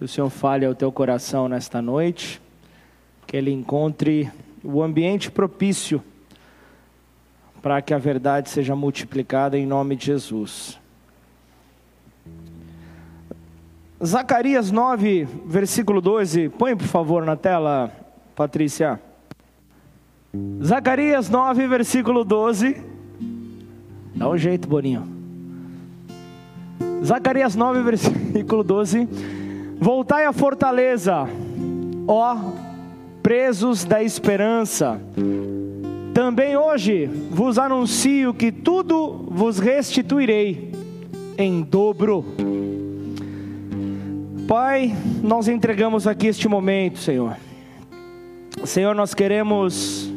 Que o Senhor fale ao teu coração nesta noite, que ele encontre o ambiente propício para que a verdade seja multiplicada em nome de Jesus. Zacarias 9, versículo 12. Põe por favor na tela, Patrícia. Zacarias 9, versículo 12. Dá um jeito, Boninho. Zacarias 9, versículo 12. Voltai à fortaleza, ó presos da esperança. Também hoje vos anuncio que tudo vos restituirei em dobro Pai, nós entregamos aqui este momento, Senhor. Senhor, nós queremos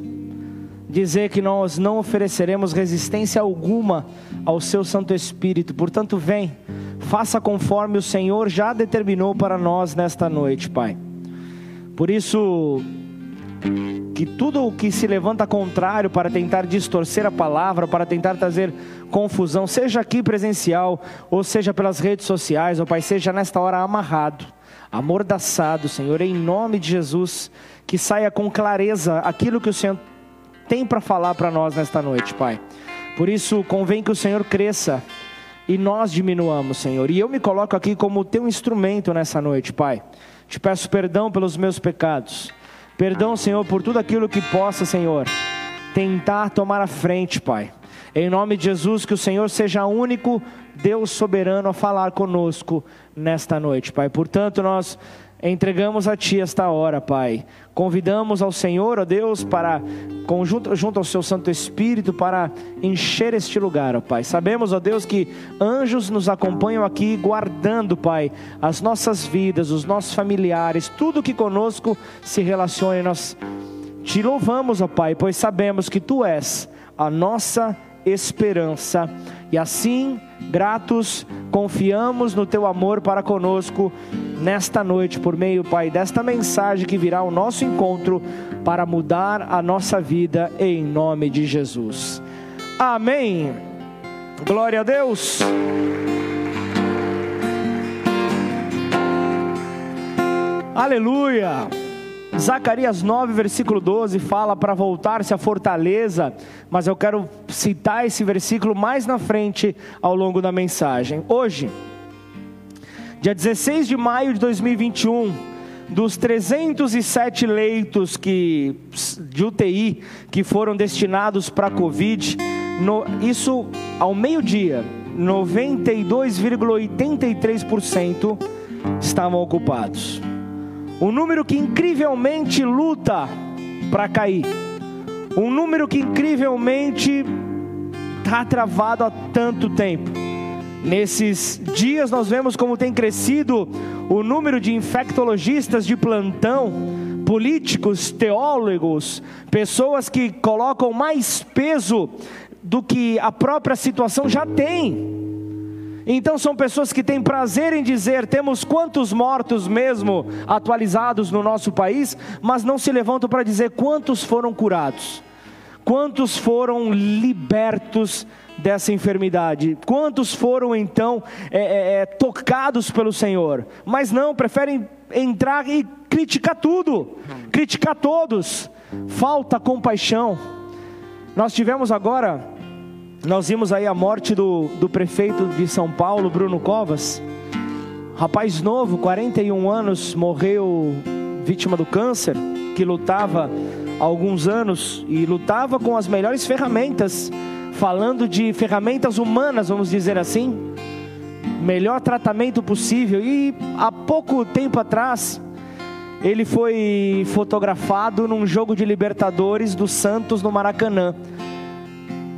dizer que nós não ofereceremos resistência alguma ao Seu Santo Espírito, portanto, vem, faça conforme o Senhor já determinou para nós nesta noite, Pai. Por isso, que tudo o que se levanta contrário para tentar distorcer a palavra, para tentar trazer confusão, seja aqui presencial, ou seja pelas redes sociais, ó Pai, seja nesta hora amarrado, amordaçado, Senhor, em nome de Jesus, que saia com clareza aquilo que o Senhor tem para falar para nós nesta noite, Pai. Por isso, convém que o Senhor cresça e nós diminuamos, Senhor. E eu me coloco aqui como teu instrumento nessa noite, Pai. Te peço perdão pelos meus pecados. Perdão, Senhor, por tudo aquilo que possa, Senhor, tentar tomar a frente, Pai. Em nome de Jesus, que o Senhor seja o único Deus soberano a falar conosco nesta noite, Pai. Portanto, nós entregamos a Ti esta hora, Pai. Convidamos ao Senhor, ó Deus, para, conjunto, junto ao Seu Santo Espírito, para encher este lugar, ó Pai. Sabemos, ó Deus, que anjos nos acompanham aqui, guardando, Pai, as nossas vidas, os nossos familiares, tudo que conosco se relacione. Nós te louvamos, ó Pai, pois sabemos que Tu és a nossa esperança. E assim, gratos, confiamos no teu amor para conosco nesta noite, por meio, Pai, desta mensagem que virá ao nosso encontro para mudar a nossa vida em nome de Jesus. Amém. Glória a Deus. Aleluia. Zacarias 9, versículo 12 fala para voltar-se à fortaleza, mas eu quero citar esse versículo mais na frente ao longo da mensagem. Hoje, dia 16 de maio de 2021, dos 307 leitos que, de UTI que foram destinados para a Covid, no, isso ao meio-dia, 92,83% estavam ocupados. Um número que incrivelmente luta para cair. Um número que incrivelmente está travado há tanto tempo. Nesses dias nós vemos como tem crescido o número de infectologistas de plantão, políticos, teólogos, pessoas que colocam mais peso do que a própria situação já tem. Então são pessoas que têm prazer em dizer: temos quantos mortos mesmo atualizados no nosso país, mas não se levantam para dizer quantos foram curados, quantos foram libertos dessa enfermidade, quantos foram então é, é, é tocados pelo Senhor, mas não, preferem entrar e criticar tudo, criticar todos, falta compaixão. Nós tivemos agora nós vimos aí a morte do, do prefeito de São Paulo, Bruno Covas. Rapaz novo, 41 anos, morreu vítima do câncer, que lutava há alguns anos e lutava com as melhores ferramentas, falando de ferramentas humanas, vamos dizer assim, melhor tratamento possível. E há pouco tempo atrás, ele foi fotografado num jogo de Libertadores do Santos no Maracanã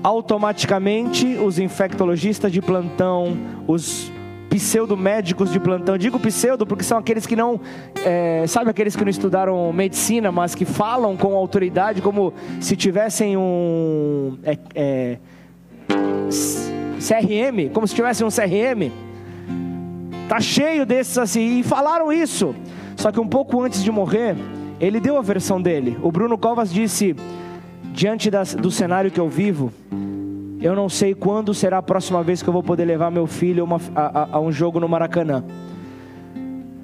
automaticamente os infectologistas de plantão, os pseudomédicos de plantão, digo pseudo porque são aqueles que não, é, sabe aqueles que não estudaram medicina, mas que falam com autoridade como se tivessem um é, é, CRM, como se tivessem um CRM. Tá cheio desses assim e falaram isso. Só que um pouco antes de morrer, ele deu a versão dele. O Bruno Covas disse diante das, do cenário que eu vivo, eu não sei quando será a próxima vez que eu vou poder levar meu filho a, a, a um jogo no Maracanã.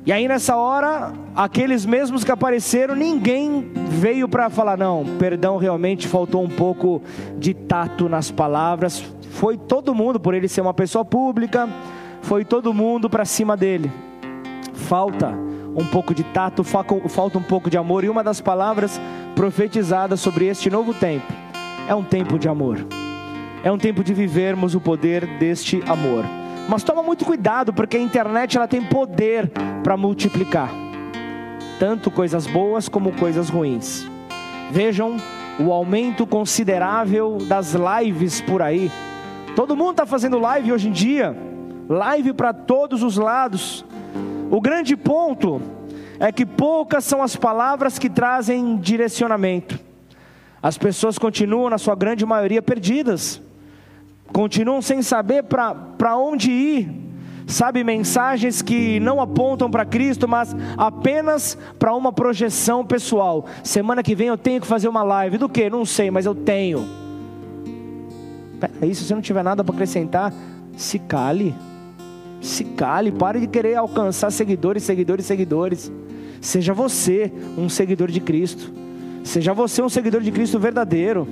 E aí nessa hora, aqueles mesmos que apareceram, ninguém veio para falar não, perdão, realmente faltou um pouco de tato nas palavras. Foi todo mundo por ele ser uma pessoa pública, foi todo mundo para cima dele. Falta um pouco de tato, falta um pouco de amor e uma das palavras profetizadas sobre este novo tempo é um tempo de amor. É um tempo de vivermos o poder deste amor. Mas toma muito cuidado, porque a internet ela tem poder para multiplicar tanto coisas boas como coisas ruins. Vejam o aumento considerável das lives por aí. Todo mundo está fazendo live hoje em dia, live para todos os lados. O grande ponto é que poucas são as palavras que trazem direcionamento. As pessoas continuam, na sua grande maioria, perdidas continuam sem saber para onde ir, sabe, mensagens que não apontam para Cristo, mas apenas para uma projeção pessoal. Semana que vem eu tenho que fazer uma live, do que? Não sei, mas eu tenho. Peraí, se você não tiver nada para acrescentar, se cale. Se cale, pare de querer alcançar seguidores, seguidores, seguidores. Seja você um seguidor de Cristo. Seja você um seguidor de Cristo verdadeiro.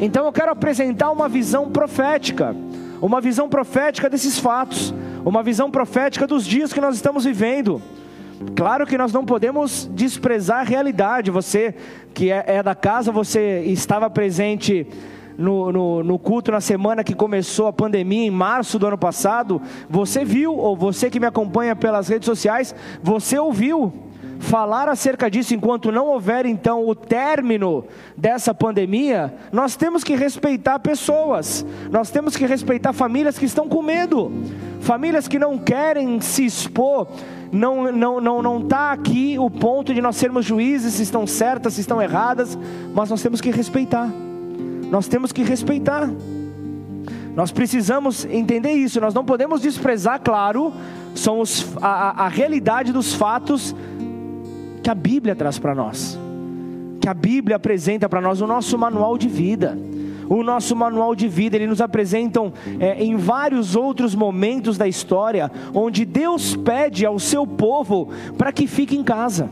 Então eu quero apresentar uma visão profética, uma visão profética desses fatos, uma visão profética dos dias que nós estamos vivendo. Claro que nós não podemos desprezar a realidade. Você que é, é da casa, você estava presente no, no, no, culto na semana que começou a pandemia, em março do ano passado. Você viu, ou você que me acompanha pelas redes sociais, você ouviu falar acerca disso enquanto não houver então o término dessa pandemia, nós temos que respeitar pessoas, nós temos que respeitar famílias que estão com medo, famílias que não querem se expor. Não não não não está aqui o ponto de nós sermos juízes se estão certas, se estão erradas, mas nós temos que respeitar. Nós temos que respeitar. Nós precisamos entender isso. Nós não podemos desprezar, claro, são os, a, a realidade dos fatos que a Bíblia traz para nós, que a Bíblia apresenta para nós o nosso manual de vida. O nosso manual de vida, ele nos apresentam é, em vários outros momentos da história, onde Deus pede ao seu povo para que fique em casa.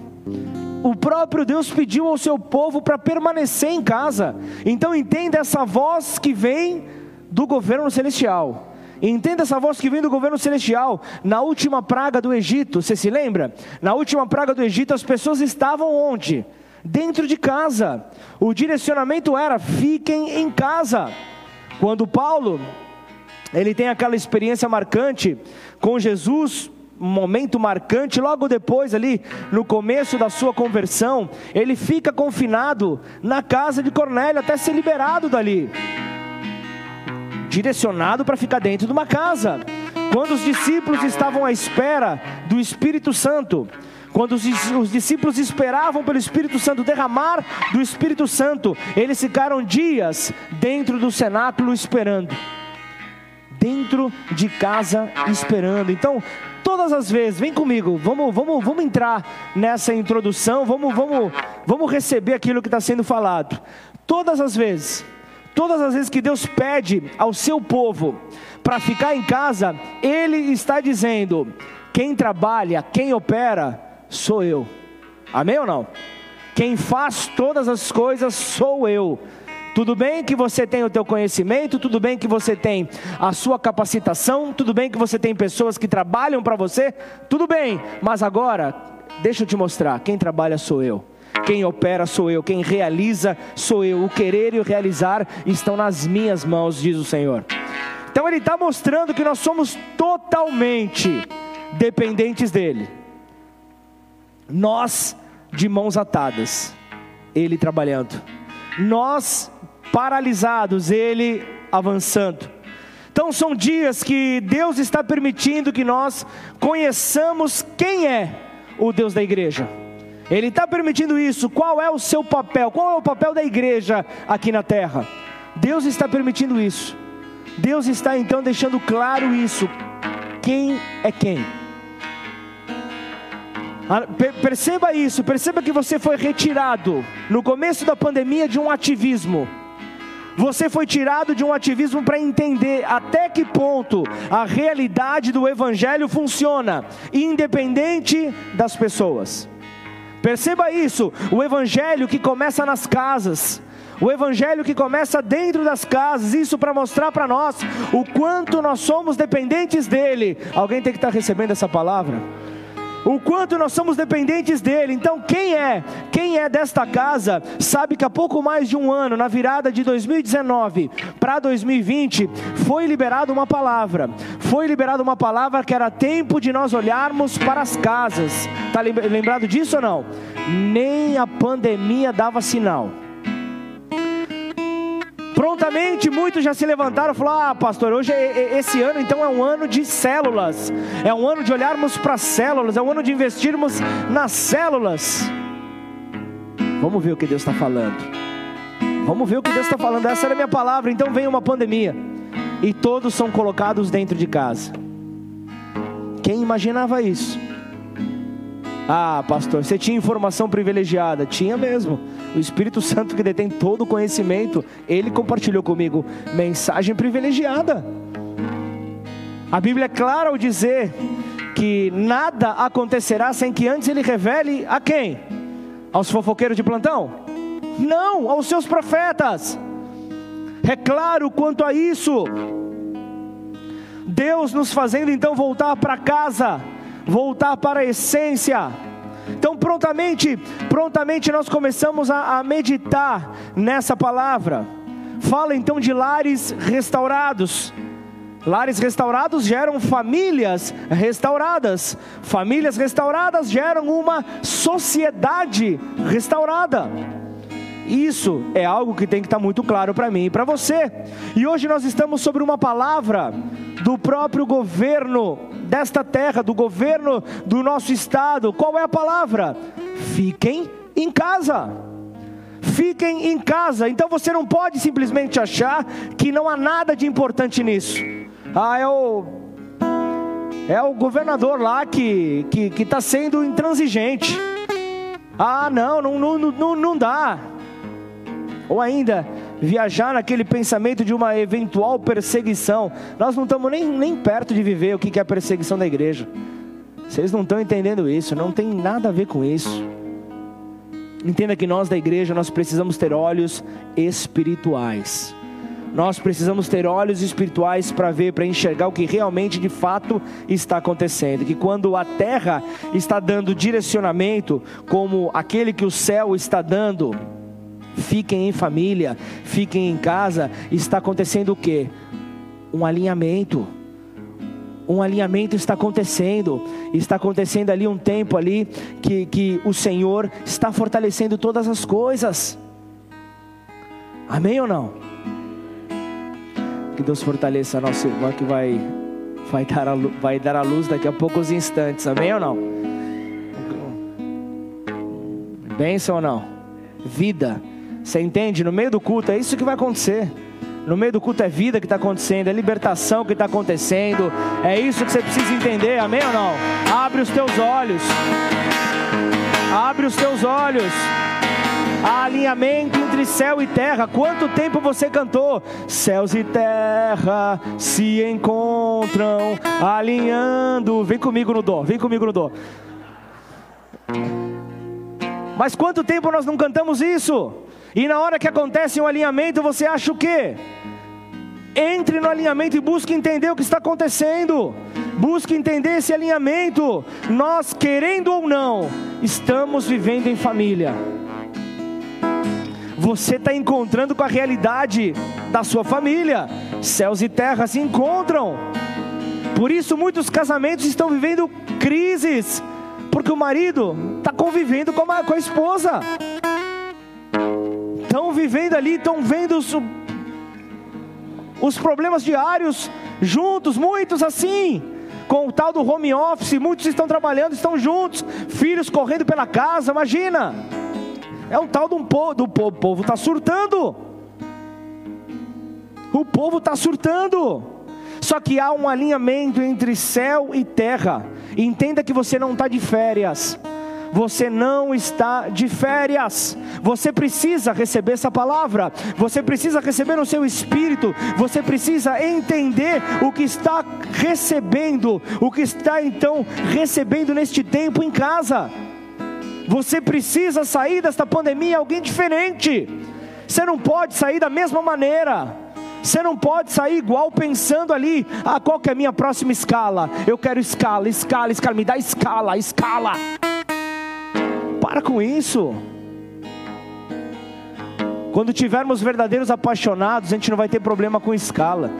O próprio Deus pediu ao seu povo para permanecer em casa. Então entenda essa voz que vem do governo celestial. Entenda essa voz que vem do governo celestial. Na última praga do Egito, você se lembra? Na última praga do Egito, as pessoas estavam onde? Dentro de casa. O direcionamento era: fiquem em casa. Quando Paulo, ele tem aquela experiência marcante com Jesus, momento marcante, logo depois, ali no começo da sua conversão, ele fica confinado na casa de Cornélio até ser liberado dali direcionado para ficar dentro de uma casa. Quando os discípulos estavam à espera do Espírito Santo, quando os, os, discípulos esperavam pelo Espírito Santo derramar do Espírito Santo, eles ficaram dias dentro do cenáculo esperando, dentro de casa esperando. Então, todas as vezes, vem comigo, vamos, vamos, vamos entrar nessa introdução, vamos, vamos, vamos receber aquilo que está sendo falado. Todas as vezes Todas as vezes que Deus pede ao seu povo para ficar em casa, Ele está dizendo: quem trabalha, quem opera, sou eu. Amém ou não? Quem faz todas as coisas sou eu. Tudo bem que você tem o teu conhecimento, tudo bem que você tem a sua capacitação, tudo bem que você tem pessoas que trabalham para você, tudo bem, mas agora, deixa eu te mostrar, quem trabalha sou eu. Quem opera sou eu, quem realiza sou eu. O querer e o realizar estão nas minhas mãos, diz o Senhor. Então ele está mostrando que nós somos totalmente dependentes dele. Nós de mãos atadas, ele trabalhando. Nós paralisados, ele avançando. Então são dias que Deus está permitindo que nós conheçamos quem é o Deus da igreja. Ele está permitindo isso. Qual é o seu papel? Qual é o papel da igreja aqui na terra? Deus está permitindo isso. Deus está então deixando claro isso. Quem é quem? Ah, perceba isso, perceba que você foi retirado no começo da pandemia de um ativismo. Você foi tirado de um ativismo para entender até que ponto a realidade do Evangelho funciona, independente das pessoas. Perceba isso: o Evangelho que começa nas casas, o evangelho que começa dentro das casas, isso para mostrar para nós o quanto nós somos dependentes dele. Alguém tem que estar tá recebendo essa palavra? O quanto nós somos dependentes dele. Então, quem é, quem é desta casa, sabe que há pouco mais de um ano, na virada de 2019 para 2020, foi liberada uma palavra. Foi liberada uma palavra que era tempo de nós olharmos para as casas. Está lembrado disso ou não? Nem a pandemia dava sinal. Prontamente muitos já se levantaram e falaram: Ah, pastor, hoje é, é, esse ano então é um ano de células, é um ano de olharmos para as células, é um ano de investirmos nas células. Vamos ver o que Deus está falando. Vamos ver o que Deus está falando. Essa era a minha palavra. Então vem uma pandemia e todos são colocados dentro de casa. Quem imaginava isso? Ah, pastor, você tinha informação privilegiada? Tinha mesmo. O Espírito Santo que detém todo o conhecimento, ele compartilhou comigo mensagem privilegiada. A Bíblia é clara ao dizer que nada acontecerá sem que antes ele revele a quem? Aos fofoqueiros de plantão? Não, aos seus profetas. É claro quanto a isso. Deus nos fazendo então voltar para casa voltar para a essência. Então, prontamente, prontamente nós começamos a, a meditar nessa palavra. Fala então de lares restaurados. Lares restaurados geram famílias restauradas. Famílias restauradas geram uma sociedade restaurada. Isso é algo que tem que estar muito claro para mim e para você. E hoje nós estamos sobre uma palavra do próprio governo desta terra, do governo do nosso estado. Qual é a palavra? Fiquem em casa. Fiquem em casa. Então você não pode simplesmente achar que não há nada de importante nisso. Ah, é o é o governador lá que que está sendo intransigente. Ah, não, não, não, não, não dá. Ou ainda, viajar naquele pensamento de uma eventual perseguição. Nós não estamos nem, nem perto de viver o que é a perseguição da igreja. Vocês não estão entendendo isso, não tem nada a ver com isso. Entenda que nós da igreja, nós precisamos ter olhos espirituais. Nós precisamos ter olhos espirituais para ver, para enxergar o que realmente de fato está acontecendo. Que quando a terra está dando direcionamento, como aquele que o céu está dando, fiquem em família, fiquem em casa, está acontecendo o que? Um alinhamento. Um alinhamento está acontecendo, está acontecendo ali um tempo ali que, que o Senhor está fortalecendo todas as coisas. Amém ou não? Que Deus fortaleça a nossa irmã que vai, vai, dar a, vai dar a luz daqui a poucos instantes. Amém ou não? Bênção ou não? Vida. Você entende? No meio do culto, é isso que vai acontecer. No meio do culto é vida que está acontecendo, é libertação que está acontecendo. É isso que você precisa entender, amém ou não? Abre os teus olhos. Abre os teus olhos. Há alinhamento entre céu e terra. Quanto tempo você cantou? Céus e terra se encontram alinhando. Vem comigo no dó, vem comigo no dó. Mas quanto tempo nós não cantamos isso? E na hora que acontece um alinhamento, você acha o quê? Entre no alinhamento e busque entender o que está acontecendo. Busque entender esse alinhamento. Nós, querendo ou não, estamos vivendo em família. Você está encontrando com a realidade da sua família. Céus e terra se encontram. Por isso, muitos casamentos estão vivendo crises, porque o marido está convivendo com a, com a esposa estão vivendo ali, estão vendo os, os problemas diários juntos, muitos assim, com o tal do home office, muitos estão trabalhando, estão juntos, filhos correndo pela casa, imagina. É um tal de um povo, do povo, o povo está surtando. O povo está surtando. Só que há um alinhamento entre céu e terra. Entenda que você não está de férias. Você não está de férias. Você precisa receber essa palavra, você precisa receber no seu espírito, você precisa entender o que está recebendo, o que está então recebendo neste tempo em casa. Você precisa sair desta pandemia alguém diferente. Você não pode sair da mesma maneira. Você não pode sair igual pensando ali, ah, qual que é a minha próxima escala? Eu quero escala, escala, escala, me dá escala, escala. Para com isso. Quando tivermos verdadeiros apaixonados, a gente não vai ter problema com escala.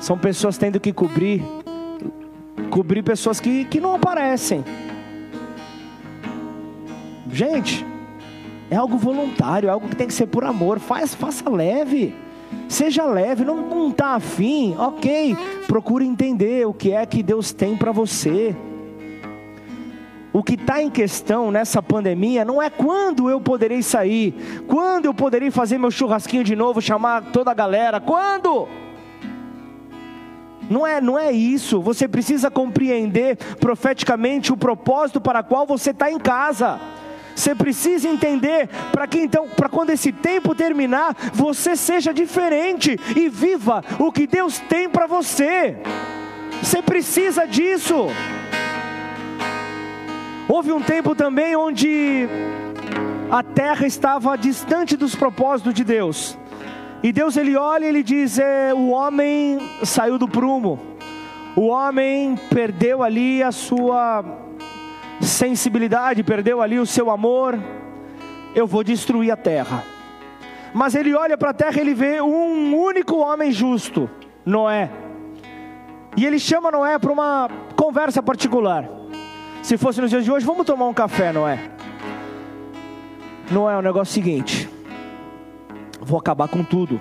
São pessoas tendo que cobrir cobrir pessoas que, que não aparecem. Gente, é algo voluntário, é algo que tem que ser por amor. Faz, faça leve. Seja leve, não está afim, ok. Procure entender o que é que Deus tem para você. O que está em questão nessa pandemia não é quando eu poderei sair, quando eu poderei fazer meu churrasquinho de novo, chamar toda a galera, quando? Não é, não é isso. Você precisa compreender profeticamente o propósito para qual você está em casa. Você precisa entender para que então, para quando esse tempo terminar, você seja diferente e viva o que Deus tem para você. Você precisa disso. Houve um tempo também onde a terra estava distante dos propósitos de Deus. E Deus ele olha e ele diz: é, o homem saiu do prumo, o homem perdeu ali a sua sensibilidade, perdeu ali o seu amor. Eu vou destruir a terra. Mas ele olha para a terra e ele vê um único homem justo, Noé. E ele chama Noé para uma conversa particular. Se fosse nos dias de hoje, vamos tomar um café, Noé. Noé, é o negócio seguinte vou acabar com tudo.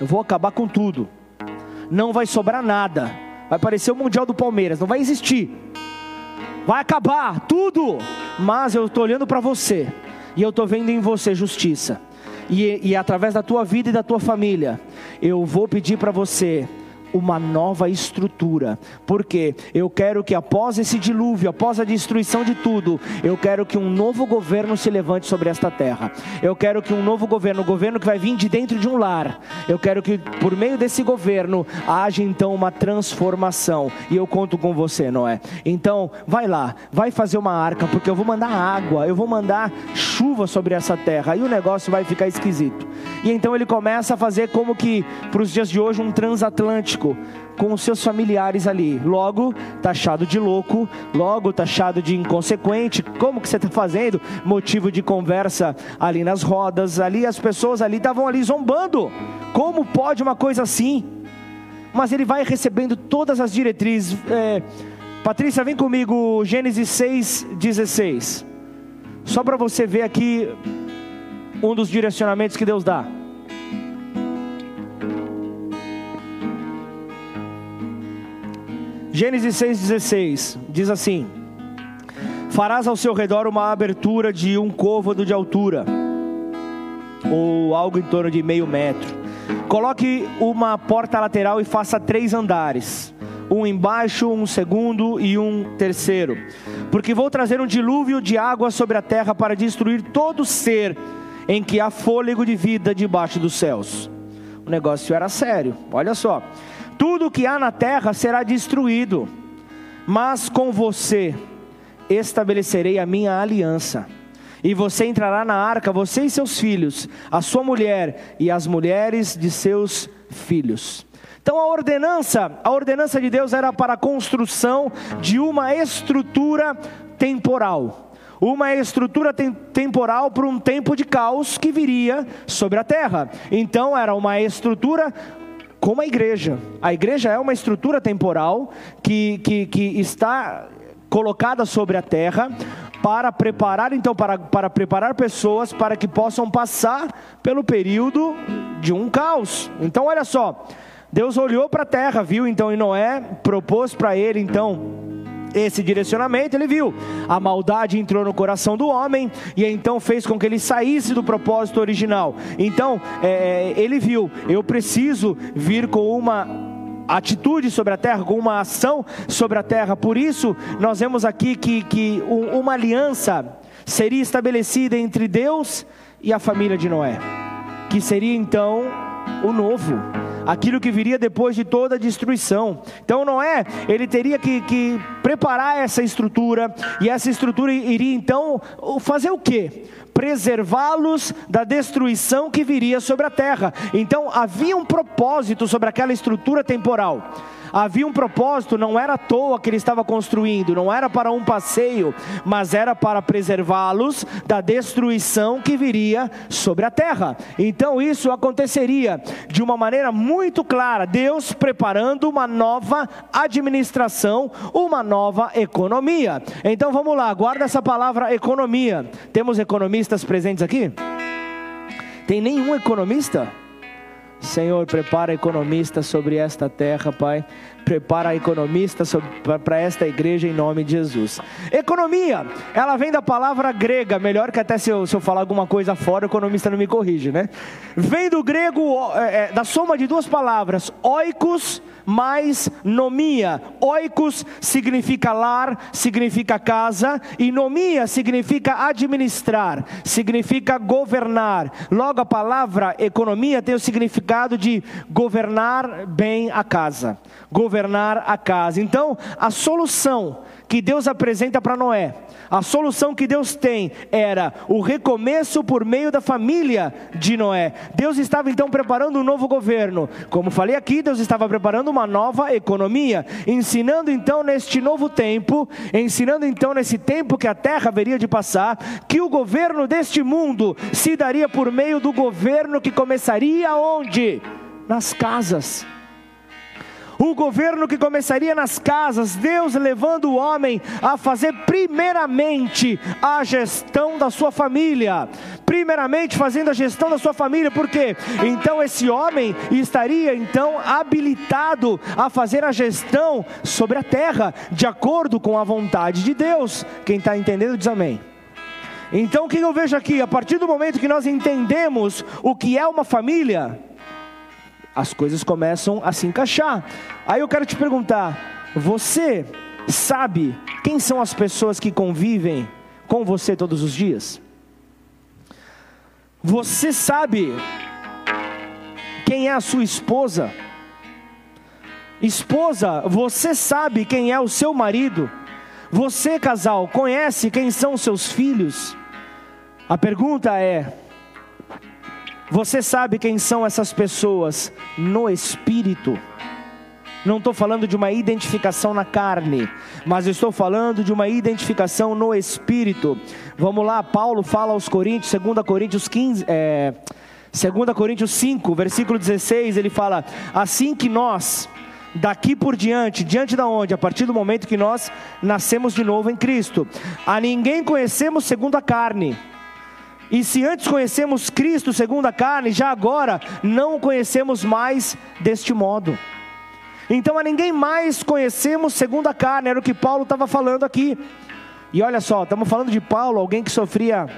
Eu vou acabar com tudo. Não vai sobrar nada. Vai parecer o Mundial do Palmeiras, não vai existir. Vai acabar tudo. Mas eu estou olhando para você. E eu estou vendo em você justiça. E, e através da tua vida e da tua família, eu vou pedir para você uma nova estrutura, porque eu quero que após esse dilúvio, após a destruição de tudo, eu quero que um novo governo se levante sobre esta terra. Eu quero que um novo governo, um governo que vai vir de dentro de um lar, eu quero que por meio desse governo haja então uma transformação. E eu conto com você, Noé. Então, vai lá, vai fazer uma arca, porque eu vou mandar água, eu vou mandar chuva sobre essa terra, e o negócio vai ficar esquisito. E então ele começa a fazer como que para os dias de hoje um transatlântico com os seus familiares ali. Logo, taxado de louco, logo taxado de inconsequente. Como que você está fazendo? Motivo de conversa ali nas rodas, ali as pessoas ali estavam ali zombando. Como pode uma coisa assim? Mas ele vai recebendo todas as diretrizes. É, Patrícia, vem comigo, Gênesis 6, 16. Só para você ver aqui um dos direcionamentos que Deus dá. Gênesis 6,16 diz assim: Farás ao seu redor uma abertura de um côvado de altura, ou algo em torno de meio metro. Coloque uma porta lateral e faça três andares um embaixo, um segundo e um terceiro. Porque vou trazer um dilúvio de água sobre a terra para destruir todo ser em que há fôlego de vida debaixo dos céus. O negócio era sério, olha só. Tudo que há na terra será destruído, mas com você estabelecerei a minha aliança. E você entrará na arca, você e seus filhos, a sua mulher e as mulheres de seus filhos. Então a ordenança, a ordenança de Deus era para a construção de uma estrutura temporal uma estrutura temporal para um tempo de caos que viria sobre a terra. Então era uma estrutura como a igreja. A igreja é uma estrutura temporal que, que, que está colocada sobre a terra para preparar então para, para preparar pessoas para que possam passar pelo período de um caos. Então olha só, Deus olhou para a terra, viu então e Noé propôs para ele então esse direcionamento, ele viu a maldade entrou no coração do homem e então fez com que ele saísse do propósito original. Então é, ele viu, eu preciso vir com uma atitude sobre a terra, com uma ação sobre a terra. Por isso, nós vemos aqui que, que uma aliança seria estabelecida entre Deus e a família de Noé, que seria então o novo aquilo que viria depois de toda a destruição. Então Noé, ele teria que, que preparar essa estrutura, e essa estrutura iria então fazer o que? Preservá-los da destruição que viria sobre a terra. Então havia um propósito sobre aquela estrutura temporal havia um propósito, não era à toa que ele estava construindo, não era para um passeio, mas era para preservá-los da destruição que viria sobre a terra. Então isso aconteceria de uma maneira muito clara, Deus preparando uma nova administração, uma nova economia. Então vamos lá, guarda essa palavra economia. Temos economistas presentes aqui? Tem nenhum economista? Senhor, prepara economistas sobre esta terra, Pai. Prepara economistas para esta igreja em nome de Jesus. Economia, ela vem da palavra grega, melhor que até se eu, se eu falar alguma coisa fora, o economista não me corrige, né? Vem do grego, é, é, da soma de duas palavras, oikos mais nomia. Oikos significa lar, significa casa, e nomia significa administrar, significa governar. Logo, a palavra economia tem o significado de governar bem a casa, governar a casa. Então, a solução que Deus apresenta para Noé a solução que Deus tem era o recomeço por meio da família de Noé. Deus estava então preparando um novo governo. Como falei aqui, Deus estava preparando uma nova economia, ensinando então neste novo tempo, ensinando então nesse tempo que a terra haveria de passar, que o governo deste mundo se daria por meio do governo que começaria onde? Nas casas o governo que começaria nas casas, Deus levando o homem a fazer primeiramente a gestão da sua família, primeiramente fazendo a gestão da sua família, porque então esse homem estaria então habilitado a fazer a gestão sobre a terra, de acordo com a vontade de Deus. Quem está entendendo diz amém. Então o que eu vejo aqui? A partir do momento que nós entendemos o que é uma família, as coisas começam a se encaixar. Aí eu quero te perguntar: você sabe quem são as pessoas que convivem com você todos os dias? Você sabe quem é a sua esposa? Esposa, você sabe quem é o seu marido? Você, casal, conhece quem são seus filhos? A pergunta é: você sabe quem são essas pessoas no espírito? Não estou falando de uma identificação na carne, mas estou falando de uma identificação no espírito. Vamos lá, Paulo fala aos Coríntios, 2 Coríntios 15, é, 2 Coríntios 5, versículo 16, ele fala: Assim que nós, daqui por diante, diante da onde? A partir do momento que nós nascemos de novo em Cristo, a ninguém conhecemos segundo a carne e se antes conhecemos Cristo segundo a carne, já agora não o conhecemos mais deste modo. Então a ninguém mais conhecemos segundo a carne, era o que Paulo estava falando aqui. E olha só, estamos falando de Paulo, alguém que sofria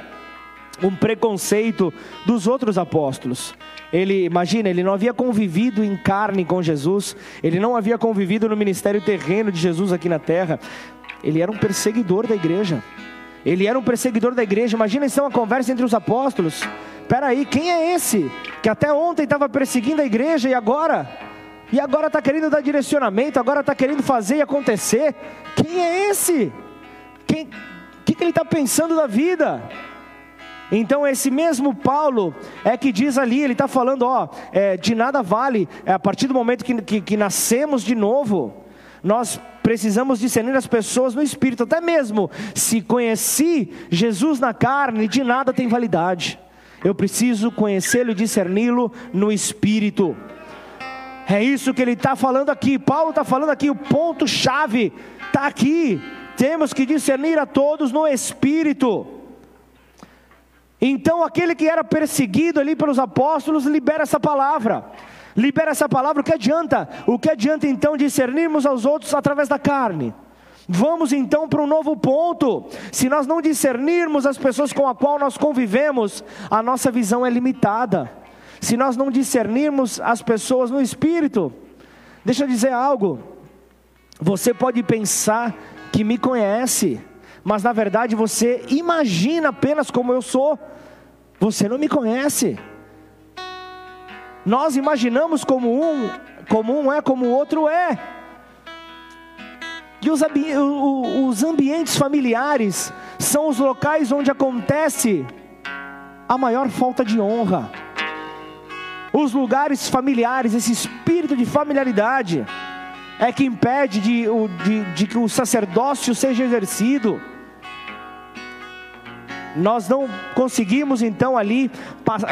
um preconceito dos outros apóstolos. Ele, imagina, ele não havia convivido em carne com Jesus, ele não havia convivido no ministério terreno de Jesus aqui na terra. Ele era um perseguidor da igreja. Ele era um perseguidor da igreja. Imagina é uma conversa entre os apóstolos. Espera aí, quem é esse que até ontem estava perseguindo a igreja e agora? E agora está querendo dar direcionamento, agora está querendo fazer e acontecer. Quem é esse? Quem, que, que ele está pensando da vida? Então esse mesmo Paulo é que diz ali, ele está falando, ó, é, de nada vale, é, a partir do momento que, que, que nascemos de novo, nós precisamos discernir as pessoas no espírito, até mesmo se conheci Jesus na carne, de nada tem validade. Eu preciso conhecê-lo e discerni-lo no espírito. É isso que ele está falando aqui. Paulo está falando aqui, o ponto-chave está aqui. Temos que discernir a todos no espírito. Então, aquele que era perseguido ali pelos apóstolos, libera essa palavra libera essa palavra, o que adianta? O que adianta então discernirmos aos outros através da carne? Vamos então para um novo ponto. Se nós não discernirmos as pessoas com a qual nós convivemos, a nossa visão é limitada. Se nós não discernirmos as pessoas no espírito, Deixa eu dizer algo. Você pode pensar que me conhece, mas na verdade você imagina apenas como eu sou. Você não me conhece. Nós imaginamos como um, como um é, como o outro é. E os, os ambientes familiares são os locais onde acontece a maior falta de honra. Os lugares familiares, esse espírito de familiaridade, é que impede de, de, de que o sacerdócio seja exercido. Nós não conseguimos então ali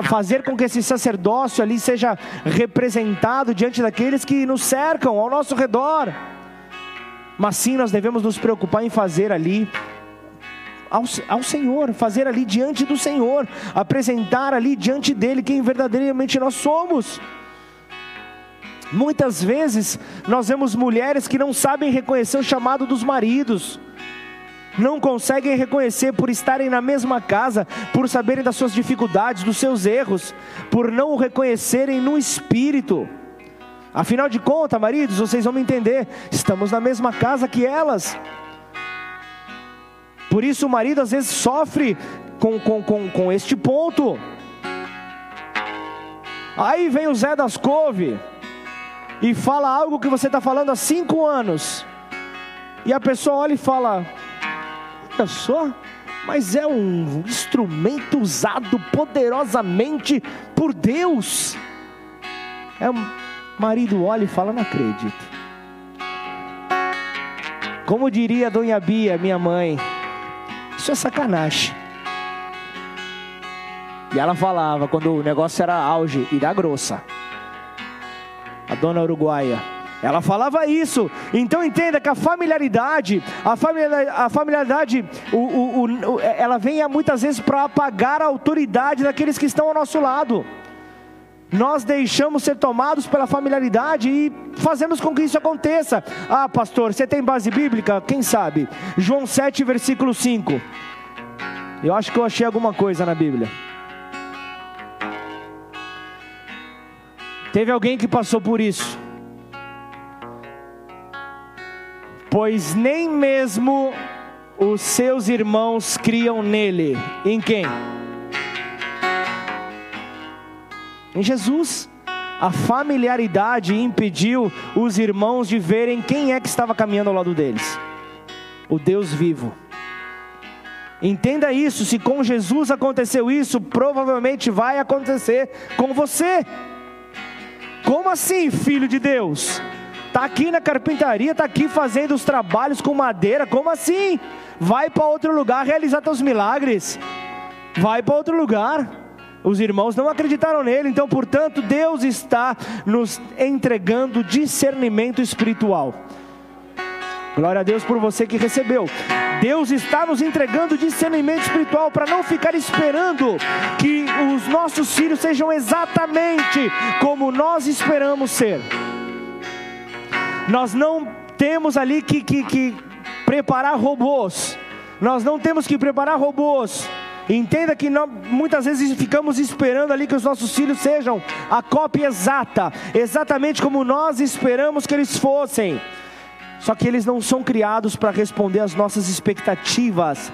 fazer com que esse sacerdócio ali seja representado diante daqueles que nos cercam ao nosso redor. Mas sim, nós devemos nos preocupar em fazer ali ao, ao Senhor, fazer ali diante do Senhor, apresentar ali diante dele quem verdadeiramente nós somos. Muitas vezes nós vemos mulheres que não sabem reconhecer o chamado dos maridos, não conseguem reconhecer por estarem na mesma casa, por saberem das suas dificuldades, dos seus erros, por não o reconhecerem no espírito. Afinal de contas, maridos, vocês vão me entender, estamos na mesma casa que elas. Por isso o marido às vezes sofre com, com, com, com este ponto. Aí vem o Zé das Couve e fala algo que você está falando há cinco anos. E a pessoa olha e fala: Olha só, mas é um instrumento usado poderosamente por Deus. É um marido olha e fala: Não acredito. Como diria a Dona Bia, minha mãe, isso é sacanagem. E ela falava quando o negócio era auge e da grossa. A dona uruguaia. Ela falava isso. Então entenda que a familiaridade, a familiaridade, a familiaridade o, o, o, ela vem muitas vezes para apagar a autoridade daqueles que estão ao nosso lado. Nós deixamos ser tomados pela familiaridade e fazemos com que isso aconteça. Ah, pastor, você tem base bíblica? Quem sabe? João 7, versículo 5. Eu acho que eu achei alguma coisa na Bíblia. Teve alguém que passou por isso. Pois nem mesmo os seus irmãos criam nele. Em quem? Em Jesus. A familiaridade impediu os irmãos de verem quem é que estava caminhando ao lado deles. O Deus vivo. Entenda isso, se com Jesus aconteceu isso, provavelmente vai acontecer com você. Como assim, filho de Deus? Está aqui na carpintaria, está aqui fazendo os trabalhos com madeira, como assim? Vai para outro lugar realizar teus milagres. Vai para outro lugar. Os irmãos não acreditaram nele, então, portanto, Deus está nos entregando discernimento espiritual. Glória a Deus por você que recebeu. Deus está nos entregando discernimento espiritual para não ficar esperando que os nossos filhos sejam exatamente como nós esperamos ser. Nós não temos ali que, que, que preparar robôs. Nós não temos que preparar robôs. Entenda que muitas vezes ficamos esperando ali que os nossos filhos sejam a cópia exata, exatamente como nós esperamos que eles fossem. Só que eles não são criados para responder às nossas expectativas.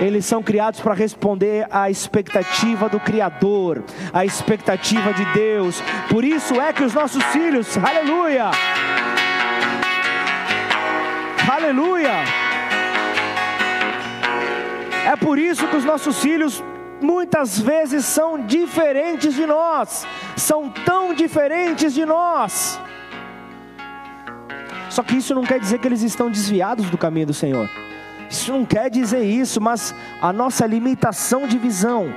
Eles são criados para responder à expectativa do Criador, à expectativa de Deus. Por isso é que os nossos filhos, aleluia, aleluia. É por isso que os nossos filhos muitas vezes são diferentes de nós, são tão diferentes de nós. Só que isso não quer dizer que eles estão desviados do caminho do Senhor. Isso não quer dizer isso, mas a nossa limitação de visão,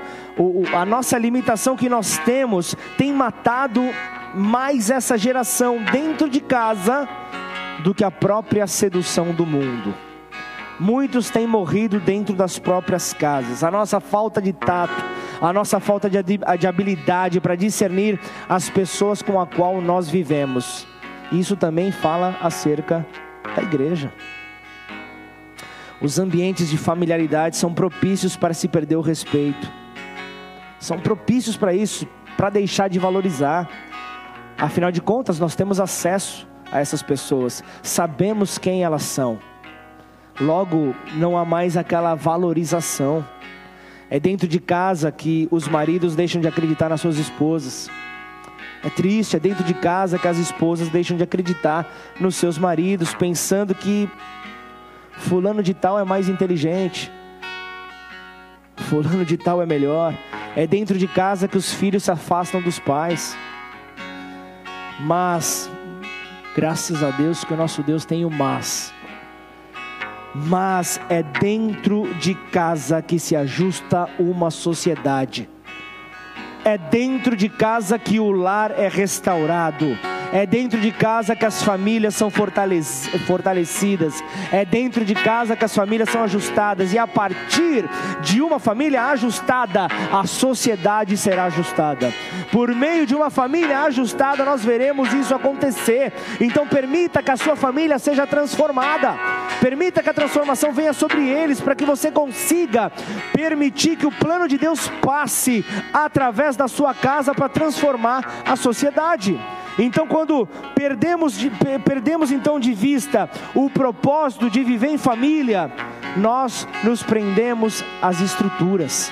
a nossa limitação que nós temos, tem matado mais essa geração dentro de casa do que a própria sedução do mundo. Muitos têm morrido dentro das próprias casas. A nossa falta de tato, a nossa falta de habilidade para discernir as pessoas com a qual nós vivemos. Isso também fala acerca da igreja. Os ambientes de familiaridade são propícios para se perder o respeito. São propícios para isso, para deixar de valorizar. Afinal de contas, nós temos acesso a essas pessoas, sabemos quem elas são. Logo, não há mais aquela valorização. É dentro de casa que os maridos deixam de acreditar nas suas esposas. É triste, é dentro de casa que as esposas deixam de acreditar nos seus maridos, pensando que fulano de tal é mais inteligente, fulano de tal é melhor. É dentro de casa que os filhos se afastam dos pais. Mas, graças a Deus que o nosso Deus tem o mas. Mas é dentro de casa que se ajusta uma sociedade. É dentro de casa que o lar é restaurado é dentro de casa que as famílias são fortalecidas. É dentro de casa que as famílias são ajustadas. E a partir de uma família ajustada, a sociedade será ajustada. Por meio de uma família ajustada, nós veremos isso acontecer. Então, permita que a sua família seja transformada. Permita que a transformação venha sobre eles, para que você consiga permitir que o plano de Deus passe através da sua casa para transformar a sociedade. Então, quando perdemos, de, perdemos então de vista o propósito de viver em família, nós nos prendemos às estruturas.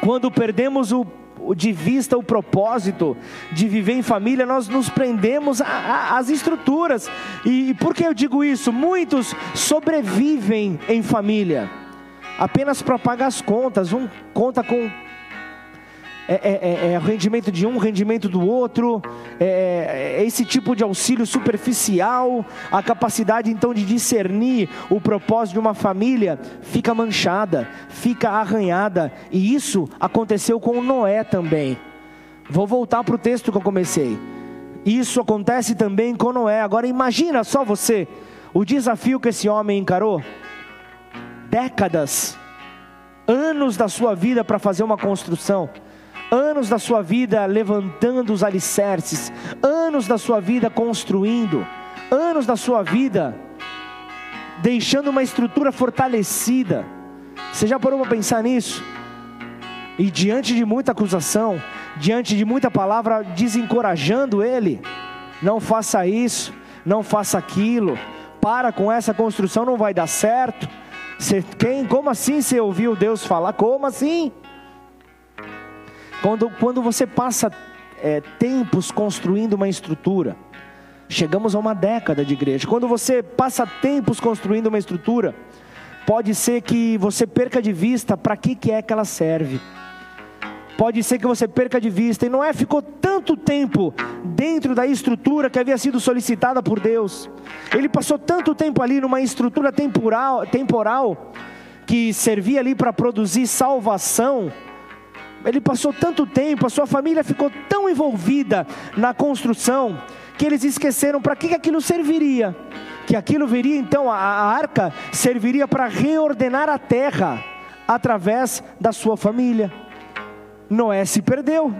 Quando perdemos o, de vista o propósito de viver em família, nós nos prendemos às estruturas. E, e por que eu digo isso? Muitos sobrevivem em família apenas para pagar as contas. Um conta com é, é, é, é, rendimento de um, rendimento do outro, é, é, esse tipo de auxílio superficial, a capacidade então de discernir o propósito de uma família fica manchada, fica arranhada, e isso aconteceu com Noé também. Vou voltar para o texto que eu comecei. Isso acontece também com Noé. Agora imagina só você o desafio que esse homem encarou. Décadas, anos da sua vida para fazer uma construção anos da sua vida levantando os alicerces, anos da sua vida construindo, anos da sua vida deixando uma estrutura fortalecida. Você já parou para pensar nisso? E diante de muita acusação, diante de muita palavra desencorajando ele, não faça isso, não faça aquilo, para com essa construção, não vai dar certo. Você, quem, como assim você ouviu Deus falar? Como assim? Quando, quando você passa é, tempos construindo uma estrutura, chegamos a uma década de igreja. Quando você passa tempos construindo uma estrutura, pode ser que você perca de vista para que, que é que ela serve. Pode ser que você perca de vista, e não é ficou tanto tempo dentro da estrutura que havia sido solicitada por Deus. Ele passou tanto tempo ali numa estrutura temporal, temporal que servia ali para produzir salvação ele passou tanto tempo, a sua família ficou tão envolvida na construção, que eles esqueceram para que aquilo serviria. Que aquilo viria então, a, a arca serviria para reordenar a terra através da sua família. Noé se perdeu.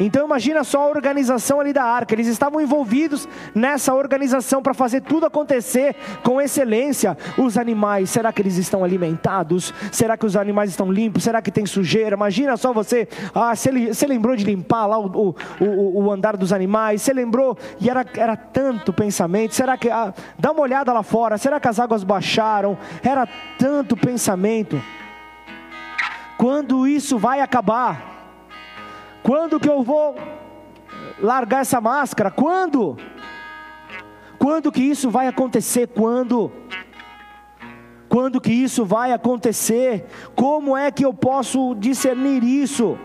Então imagina só a organização ali da arca. Eles estavam envolvidos nessa organização para fazer tudo acontecer com excelência. Os animais, será que eles estão alimentados? Será que os animais estão limpos? Será que tem sujeira? Imagina só você. Ah, você, você lembrou de limpar lá o, o, o, andar dos animais? Você lembrou? E era, era tanto pensamento. Será que. Ah, dá uma olhada lá fora. Será que as águas baixaram? Era tanto pensamento. Quando isso vai acabar? Quando que eu vou largar essa máscara? Quando? Quando que isso vai acontecer? Quando? Quando que isso vai acontecer? Como é que eu posso discernir isso?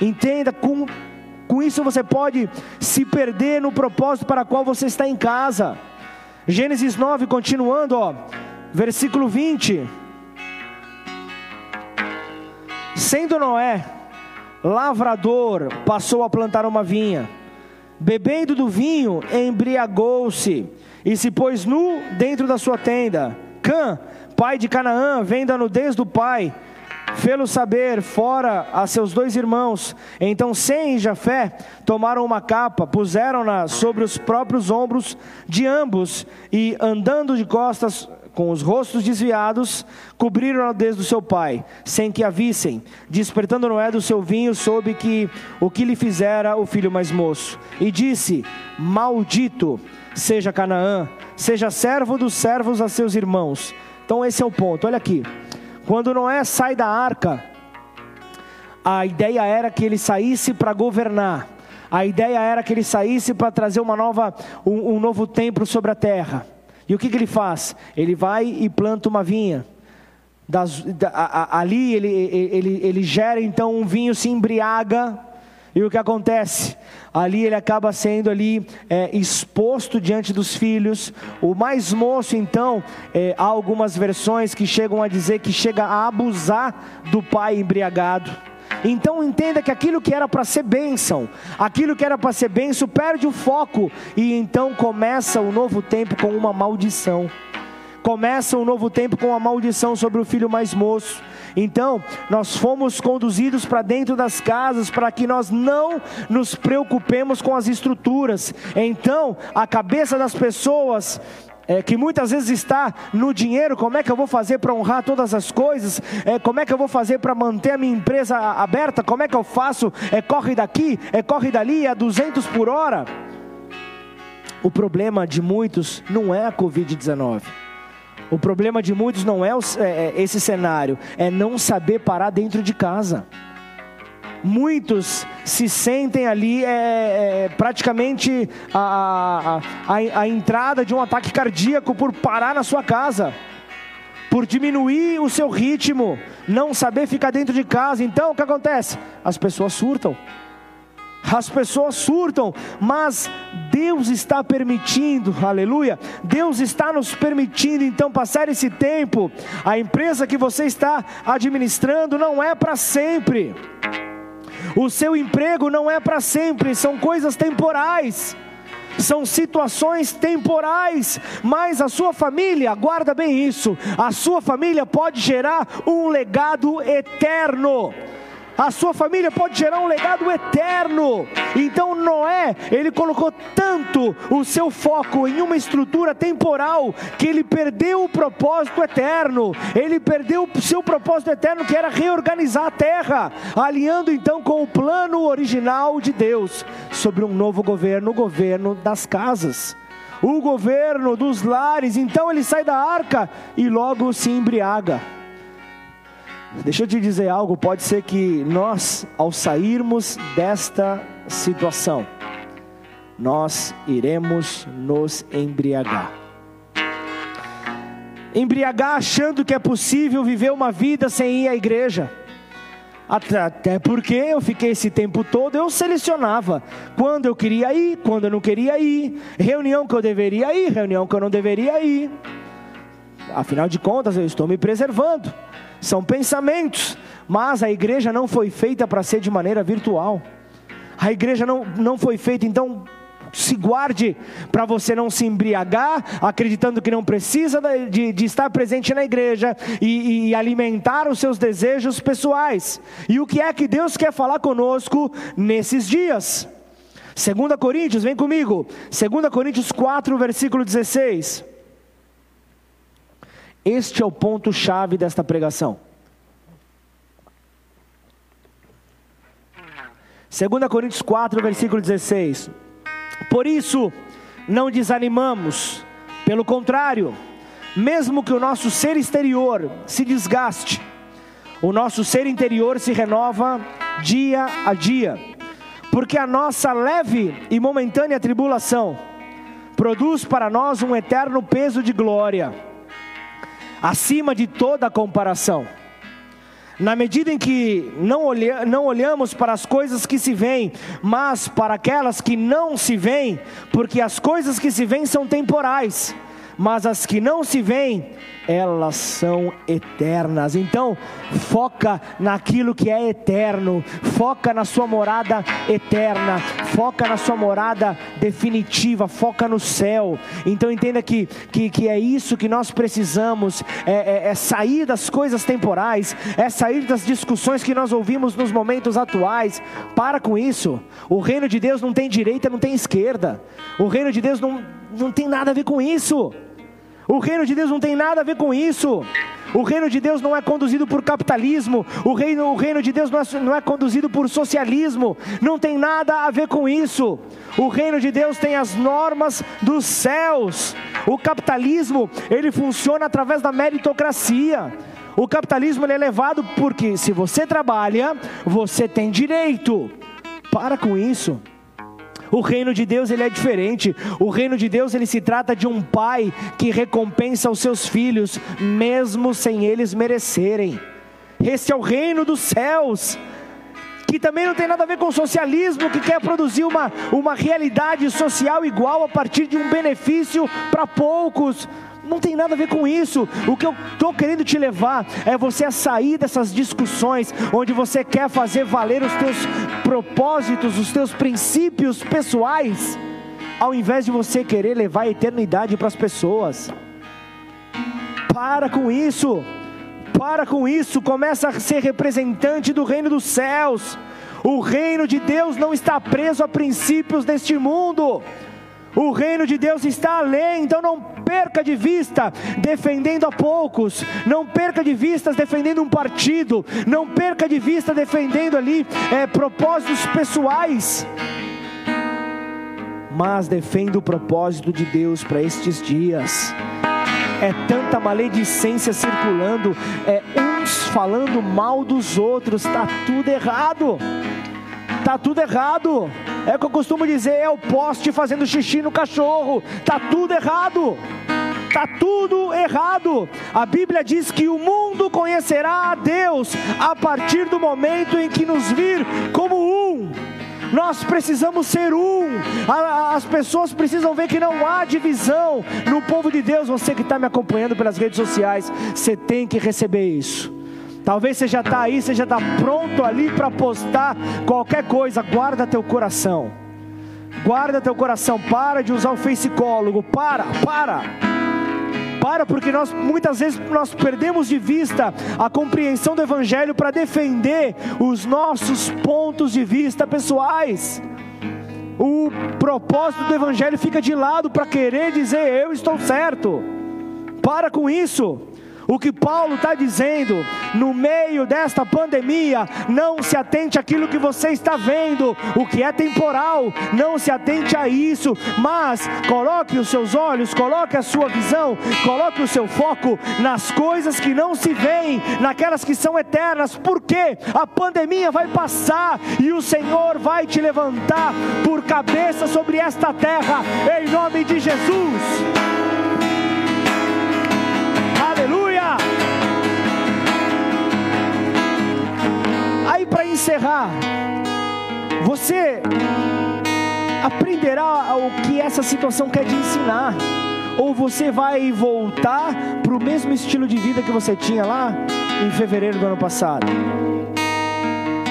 Entenda, com, com isso você pode se perder no propósito para qual você está em casa. Gênesis 9, continuando, ó, versículo 20. Sendo Noé lavrador passou a plantar uma vinha. Bebendo do vinho, embriagou-se e se pôs nu dentro da sua tenda. Cã, pai de Canaã, vendo a nudez do pai, fê-lo saber fora a seus dois irmãos. Então Sem e Jafé tomaram uma capa, puseram-na sobre os próprios ombros de ambos e andando de costas com os rostos desviados, cobriram a desde do seu pai, sem que a vissem. Despertando Noé do seu vinho, soube que o que lhe fizera o filho mais moço. E disse: Maldito seja Canaã, seja servo dos servos a seus irmãos. Então esse é o ponto. Olha aqui. Quando Noé sai da arca, a ideia era que ele saísse para governar. A ideia era que ele saísse para trazer uma nova, um, um novo templo sobre a terra. E o que, que ele faz? Ele vai e planta uma vinha. Das, da, a, ali ele, ele, ele gera então um vinho, se embriaga. E o que acontece? Ali ele acaba sendo ali é, exposto diante dos filhos. O mais moço, então, é, há algumas versões que chegam a dizer que chega a abusar do pai embriagado. Então entenda que aquilo que era para ser bênção, aquilo que era para ser bênção, perde o foco e então começa o novo tempo com uma maldição. Começa um novo tempo com uma maldição sobre o filho mais moço. Então, nós fomos conduzidos para dentro das casas para que nós não nos preocupemos com as estruturas. Então, a cabeça das pessoas é, que muitas vezes está no dinheiro, como é que eu vou fazer para honrar todas as coisas, é, como é que eu vou fazer para manter a minha empresa aberta, como é que eu faço, é corre daqui, é corre dali, é 200 por hora. O problema de muitos não é a Covid-19. O problema de muitos não é, o, é, é esse cenário, é não saber parar dentro de casa muitos se sentem ali é, é, praticamente a, a, a, entrada de um ataque cardíaco por parar na sua casa por diminuir o seu ritmo, não saber ficar dentro de casa. Então o que acontece? As pessoas surtam. As pessoas surtam, mas Deus está permitindo, aleluia. Deus está nos permitindo então passar esse tempo. A empresa que você está administrando não é para sempre. O seu emprego não é para sempre, são coisas temporais. São situações temporais, mas a sua família, guarda bem isso, a sua família pode gerar um legado eterno. A sua família pode gerar um legado eterno. Então Noé, ele colocou tanto o seu foco em uma estrutura temporal que ele perdeu o propósito eterno. Ele perdeu o seu propósito eterno que era reorganizar a terra, alinhando então com o plano original de Deus sobre um novo governo, o governo das casas o governo dos lares. Então ele sai da arca e logo se embriaga. Deixa eu te dizer algo, pode ser que nós, ao sairmos desta situação, nós iremos nos embriagar. Embriagar achando que é possível viver uma vida sem ir à igreja. Até porque eu fiquei esse tempo todo, eu selecionava quando eu queria ir, quando eu não queria ir, reunião que eu deveria ir, reunião que eu não deveria ir. Afinal de contas, eu estou me preservando são pensamentos, mas a igreja não foi feita para ser de maneira virtual. A igreja não, não foi feita, então se guarde para você não se embriagar, acreditando que não precisa de, de estar presente na igreja e, e, alimentar os seus desejos pessoais. E o que é que Deus quer falar conosco nesses dias? 2 Coríntios, vem comigo, 2 Coríntios 4, versículo 16. Este é o ponto-chave desta pregação. 2 Coríntios 4, versículo 16. Por isso, não desanimamos, pelo contrário, mesmo que o nosso ser exterior se desgaste, o nosso ser interior se renova dia a dia, porque a nossa leve e momentânea tribulação produz para nós um eterno peso de glória acima de toda comparação. Na medida em que não, olha, não olhamos para as coisas que se veem, mas para aquelas que não se veem, porque as coisas que se veem são temporais, mas as que não se veem elas são eternas. Então, foca naquilo que é eterno, foca na sua morada eterna, foca na sua morada definitiva, foca no céu. Então, entenda que, que, que é isso que nós precisamos: é, é, é sair das coisas temporais, é sair das discussões que nós ouvimos nos momentos atuais. Para com isso. O reino de Deus não tem direita, não tem esquerda. O reino de Deus não, não tem nada a ver com isso. O reino de Deus não tem nada a ver com isso. O reino de Deus não é conduzido por capitalismo, o reino, o reino de Deus não é, não é conduzido por socialismo, não tem nada a ver com isso. O reino de Deus tem as normas dos céus. O capitalismo, ele funciona através da meritocracia. O capitalismo é levado porque se você trabalha, você tem direito. Para com isso. O reino de Deus ele é diferente. O reino de Deus ele se trata de um pai que recompensa os seus filhos mesmo sem eles merecerem. Esse é o reino dos céus. Que também não tem nada a ver com socialismo, que quer produzir uma, uma realidade social igual a partir de um benefício para poucos não tem nada a ver com isso. O que eu estou querendo te levar é você a sair dessas discussões onde você quer fazer valer os teus propósitos, os teus princípios pessoais, ao invés de você querer levar a eternidade para as pessoas. Para com isso. Para com isso, começa a ser representante do reino dos céus. O reino de Deus não está preso a princípios deste mundo. O reino de Deus está além, então não perca de vista defendendo a poucos, não perca de vista defendendo um partido, não perca de vista defendendo ali é, propósitos pessoais, mas defenda o propósito de Deus para estes dias. É tanta maledicência circulando, é uns falando mal dos outros, está tudo errado. Tá tudo errado. É o que eu costumo dizer, é o poste fazendo xixi no cachorro. Tá tudo errado. Tá tudo errado. A Bíblia diz que o mundo conhecerá a Deus a partir do momento em que nos vir como um. Nós precisamos ser um. As pessoas precisam ver que não há divisão no povo de Deus. Você que está me acompanhando pelas redes sociais, você tem que receber isso. Talvez você já está aí, você já está pronto ali para postar qualquer coisa. Guarda teu coração. Guarda teu coração. Para de usar o psicólogo. Para, para. Para, porque nós muitas vezes nós perdemos de vista a compreensão do Evangelho para defender os nossos pontos de vista pessoais. O propósito do Evangelho fica de lado para querer dizer eu estou certo. Para com isso. O que Paulo está dizendo, no meio desta pandemia, não se atente àquilo que você está vendo, o que é temporal, não se atente a isso, mas coloque os seus olhos, coloque a sua visão, coloque o seu foco nas coisas que não se veem, naquelas que são eternas, porque a pandemia vai passar e o Senhor vai te levantar por cabeça sobre esta terra, em nome de Jesus. Encerrar, você aprenderá o que essa situação quer te ensinar, ou você vai voltar para o mesmo estilo de vida que você tinha lá em fevereiro do ano passado.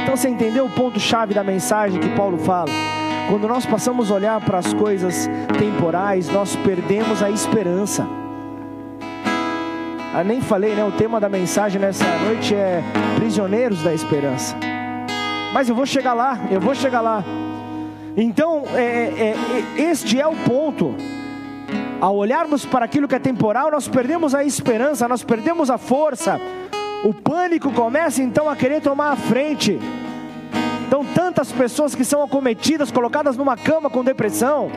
Então você entendeu o ponto-chave da mensagem que Paulo fala? Quando nós passamos a olhar para as coisas temporais, nós perdemos a esperança. Eu nem falei, né? O tema da mensagem nessa noite é prisioneiros da esperança. Mas eu vou chegar lá, eu vou chegar lá. Então, é, é, é, este é o ponto. Ao olharmos para aquilo que é temporal, nós perdemos a esperança, nós perdemos a força. O pânico começa então a querer tomar a frente. Então, tantas pessoas que são acometidas, colocadas numa cama com depressão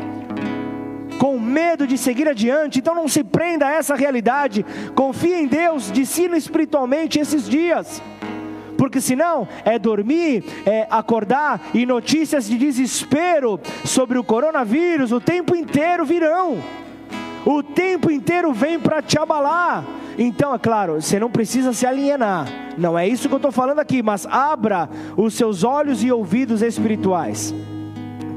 com medo de seguir adiante. Então não se prenda a essa realidade. Confie em Deus, discina espiritualmente esses dias. Porque senão é dormir, é acordar e notícias de desespero sobre o coronavírus o tempo inteiro virão. O tempo inteiro vem para te abalar. Então, é claro, você não precisa se alienar. Não é isso que eu estou falando aqui, mas abra os seus olhos e ouvidos espirituais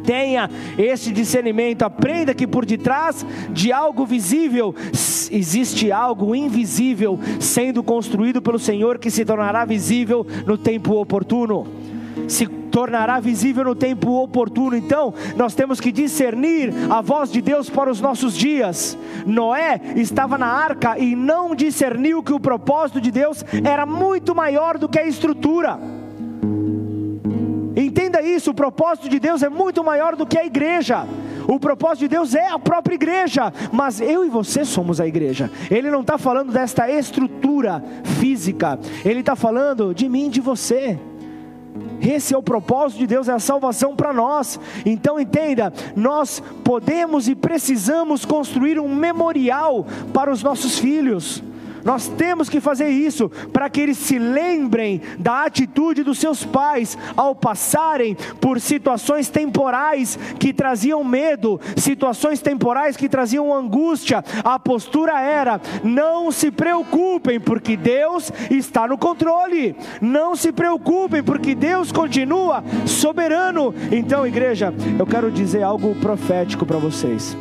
tenha esse discernimento, aprenda que por detrás de algo visível existe algo invisível sendo construído pelo Senhor que se tornará visível no tempo oportuno. Se tornará visível no tempo oportuno. Então, nós temos que discernir a voz de Deus para os nossos dias. Noé estava na arca e não discerniu que o propósito de Deus era muito maior do que a estrutura. Isso: o propósito de Deus é muito maior do que a igreja. O propósito de Deus é a própria igreja, mas eu e você somos a igreja. Ele não está falando desta estrutura física, ele está falando de mim, de você. Esse é o propósito de Deus, é a salvação para nós. Então entenda, nós podemos e precisamos construir um memorial para os nossos filhos. Nós temos que fazer isso para que eles se lembrem da atitude dos seus pais ao passarem por situações temporais que traziam medo, situações temporais que traziam angústia. A postura era: não se preocupem, porque Deus está no controle. Não se preocupem, porque Deus continua soberano. Então, igreja, eu quero dizer algo profético para vocês.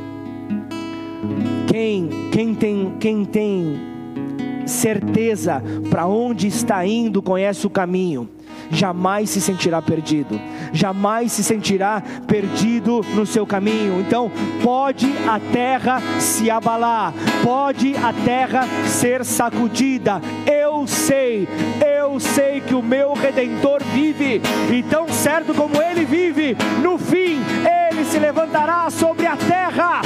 Quem, quem tem, quem tem certeza para onde está indo, conhece o caminho. Jamais se sentirá perdido, jamais se sentirá perdido no seu caminho. Então, pode a terra se abalar, pode a terra ser sacudida. Eu sei, eu sei que o meu redentor vive, e tão certo como ele vive, no fim ele se levantará sobre a terra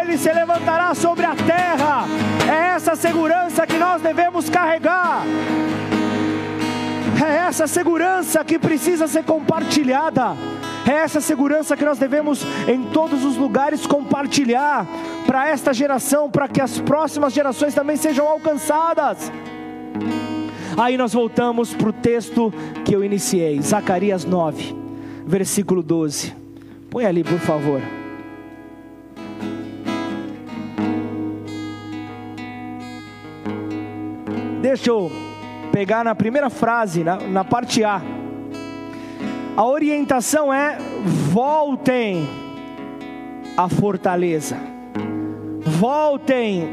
ele se levantará sobre a terra. É essa segurança que nós devemos carregar. É essa segurança que precisa ser compartilhada. É essa segurança que nós devemos em todos os lugares compartilhar para esta geração, para que as próximas gerações também sejam alcançadas. Aí nós voltamos para o texto que eu iniciei, Zacarias 9, versículo 12. Põe ali, por favor. Deixa eu pegar na primeira frase, na, na parte A. A orientação é: voltem à fortaleza. Voltem.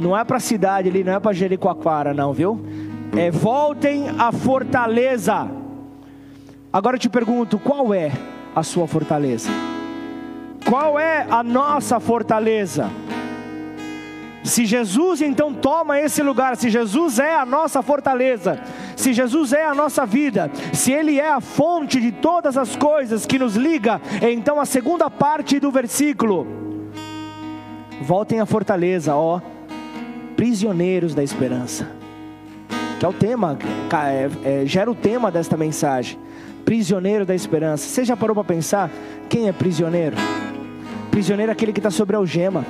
Não é para a cidade ali, não é para Jericoacoara, não, viu? É voltem à fortaleza. Agora eu te pergunto: qual é a sua fortaleza? Qual é a nossa fortaleza? Se Jesus então toma esse lugar, se Jesus é a nossa fortaleza, se Jesus é a nossa vida, se Ele é a fonte de todas as coisas que nos liga, então a segunda parte do versículo, voltem à fortaleza, ó, prisioneiros da esperança, que é o tema, é, é, gera o tema desta mensagem, prisioneiro da esperança. Você já parou para pensar quem é prisioneiro? Prisioneiro é aquele que está sobre algema